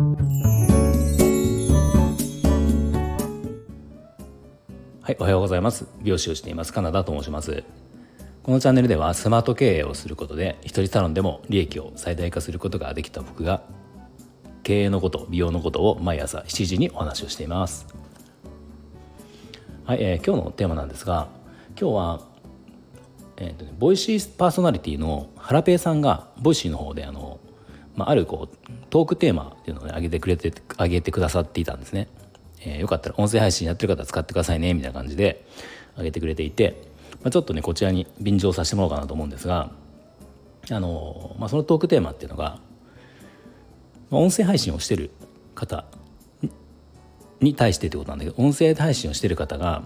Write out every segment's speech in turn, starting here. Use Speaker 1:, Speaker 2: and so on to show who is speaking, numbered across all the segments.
Speaker 1: はい、おはようございます。美容師をしていますカナダと申します。このチャンネルではスマート経営をすることで一人サロンでも利益を最大化することができた僕が経営のこと美容のことを毎朝7時にお話をしています。はい、えー、今日のテーマなんですが今日はえーとね、 Voicyパーソナリティのハラペーさんが Voicy の方であの、まあ、あるこうトークテーマっていうのを、ね、上げてくれて上げてくださっていたんですね、えー、よかったら音声配信やってる方使ってくださいねみたいな感じで上げてくれていて、まあ、ちょっとねこちらに便乗させてもらおうかなと思うんですがあの、まあ、そのトークテーマっていうのが、まあ、音声配信をしてる方に対してってことなんだけど音声配信をしてる方が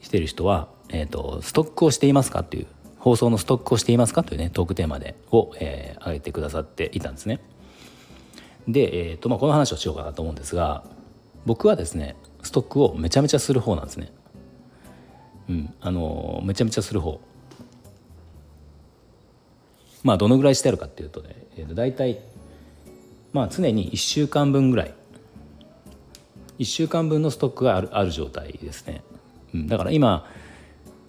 Speaker 1: してる人は、えーとストックをしていますかっていう放送のストックをしていますかというねトークテーマでを、えー、挙げてくださっていたんですね。で、えーとまあ、この話をしようかなと思うんですが僕はですねストックをめちゃめちゃする方なんですね。うん、あのめちゃめちゃする方。まあどのぐらいしてあるかっていうとね、えー、と大体まあ常に1週間分ぐらい1週間分のストックがあるある状態ですね。うん、だから今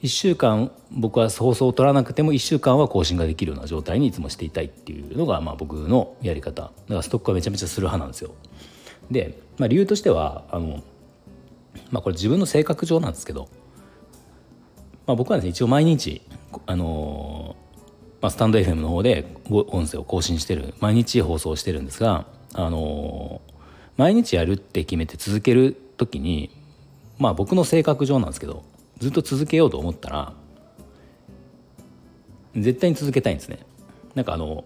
Speaker 1: 1週間僕は放送を取らなくても1週間は更新ができるような状態にいつもしていたいっていうのがまあ僕のやり方だからストックはめちゃめちゃする派なんですよ。で、まあ、理由としてはあの、まあ、これ自分の性格上なんですけど、まあ、僕はですね一応毎日あのまあ、スタンド FM の方で音声を更新してる毎日放送してるんですが、あの毎日やるって決めて続ける時にまあ僕の性格上なんですけどずっと続けようと思ったら絶対に続けたいんですねなんかあの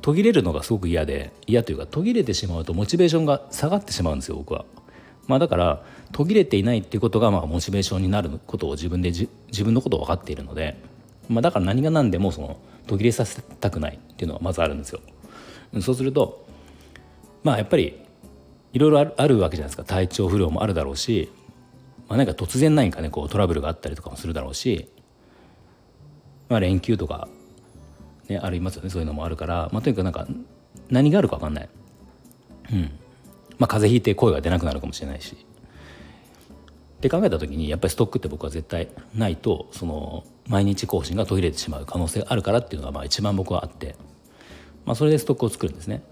Speaker 1: 途切れるのがすごく嫌で嫌というか途切れてしまうとモチベーションが下がってしまうんですよ僕は。まあ、だから途切れていないっていうことがまあモチベーションになることを自分で自分のことを分かっているので、まあ、だから何が何でもその途切れさせたくないっていうのはまずあるんですよ。そうするとまあやっぱりいろいろあるわけじゃないですか体調不良もあるだろうしまあ、なんか突然何かねこうトラブルがあったりとかもするだろうし、まあ、連休とか、ね、ありますよねそういうのもあるから、まあ、とにかくなんか何があるか分かんない。うんまあ、風邪ひいて声が出なくなるかもしれないし。って考えた時にやっぱりストックって僕は絶対ないとその毎日更新が途切れてしまう可能性があるからっていうのがまあ一番僕はあって、まあ、それでストックを作るんですね。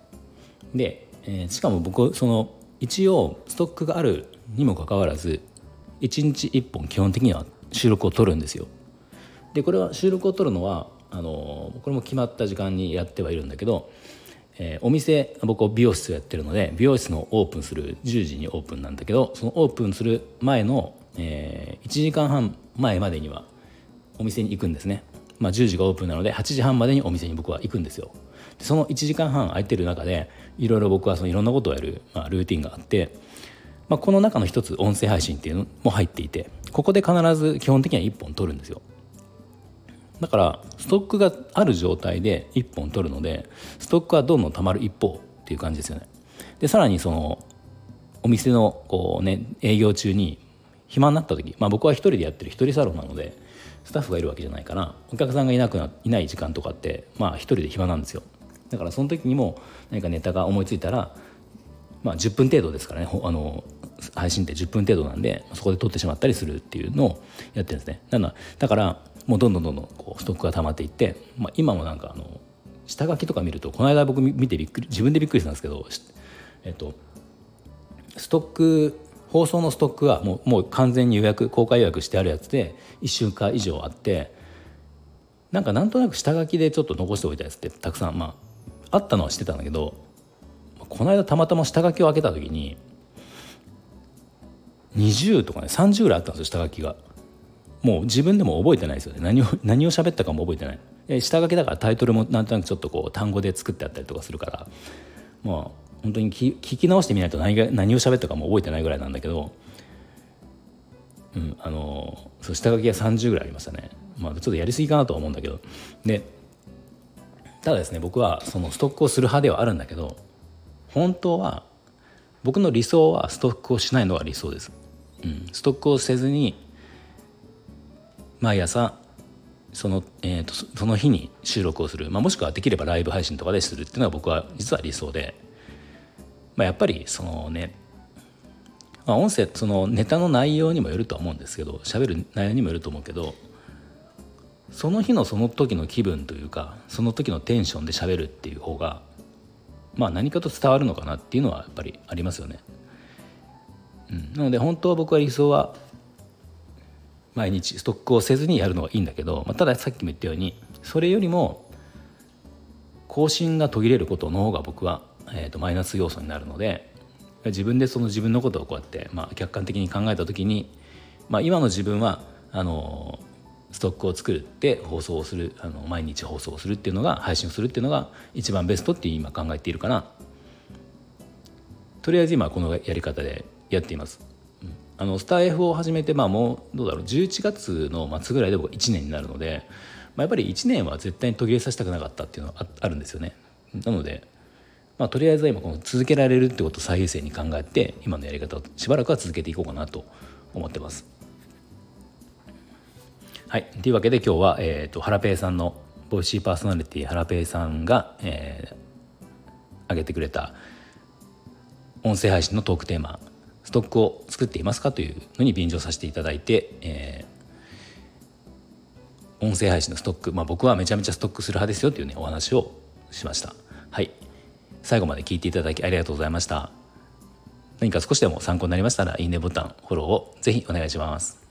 Speaker 1: で、えー、しかも僕その一応ストックがあるにもかかわらず1日1本基本的には収録を撮るんですよ。でこれは収録を撮るのはあのこれも決まった時間にやってはいるんだけど、えー、お店僕美容室をやってるので美容室のオープンする10時にオープンなんだけどそのオープンする前の、えー、1時間半前までにはお店に行くんですね。まあ、10時がオープンなので8時半までにお店に僕は行くんですよ。でその1時間半空いてる中でいろいろ僕はそのいろんなことをやる、まあ、ルーティンがあってまあ、この中の一つ音声配信っていうのも入っていてここで必ず基本的には1本取るんですよ。だからストックがある状態で1本取るのでストックはどんどん溜まる一方っていう感じですよね。でさらにそのお店のこうね営業中に暇になった時、まあ、僕は一人でやってる一人サロンなのでスタッフがいるわけじゃないからお客さんがいなくないない時間とかってまあ一人で暇なんですよ。だからその時にも何かネタが思いついたらまあ10分程度ですからねあの配信って10分程度なんでそこで撮ってしまったりするっていうのをやってるんですね。だからもうどんどんどんどんこうストックが溜まっていって、まあ、今もなんかあの下書きとか見るとこの間僕見てびっくり自分でびっくりしたんですけどえっとストック放送のストックはもうもう完全に予約公開予約してあるやつで1週間以上あってなんかなんとなく下書きでちょっと残しておいたやつってたくさんまああったのは知ってたんだけどこの間たまたま下書きを開けた時に20とかね30ぐらいあったんですよ下書きが。もう自分でも覚えてないですよね。何を何を喋ったかも覚えてない。下書きだからタイトルもなんとなくちょっとこう単語で作ってあったりとかするから。まあ本当に聞き直してみないと何が何を喋ったかも覚えてないぐらいなんだけど、うん、あのそう下書きが30ぐらいありましたね。まあちょっとやりすぎかなとは思うんだけど。でただですね僕はそのストックをする派ではあるんだけど本当は僕の理想はストックをしないのが理想です、うん、ストックをせずに毎朝その,、えーと、その日に収録をする、まあ、もしくはできればライブ配信とかでするっていうのが僕は実は理想で。まあ、やっぱりそのね、まあ、音声そのネタの内容にもよるとは思うんですけど喋る内容にもよると思うけどその日のその時の気分というかその時のテンションで喋るっていう方がまあ何かと伝わるのかなっていうのはやっぱりありますよね。うん、なので本当は僕は理想は毎日ストックをせずにやるのがいいんだけど、まあ、たださっきも言ったようにそれよりも更新が途切れることの方が僕は、えー、とマイナス要素になるので自分でその自分のことをこうやって、まあ、客観的に考えた時に、まあ、今の自分はあのストックを作るって放送をするあの毎日放送をするっていうのが配信をするっていうのが一番ベストって今考えているからとりあえず今このやり方でやっています。あのスター F を始めてまあもうどうだろう11月の末ぐらいで僕1年になるので、まあ、やっぱり1年は絶対に途切れさせたくなかったっていうのはあるんですよね。なので、まあ、とりあえずは今この続けられるってことを最優先に考えて今のやり方をしばらくは続けていこうかなと思ってます。はい、というわけで今日は、えーと、ハラペーさんの Voicy パーソナリティハラペーさんが、えー、上げてくれた音声配信のトークテーマ「ストックを作っていますか?」というのに便乗させていただいて、えー、音声配信のストック、まあ、僕はめちゃめちゃストックする派ですよというねお話をしました。はい最後まで聞いていただきありがとうございました。何か少しでも参考になりましたらいいねボタンフォローをぜひお願いします。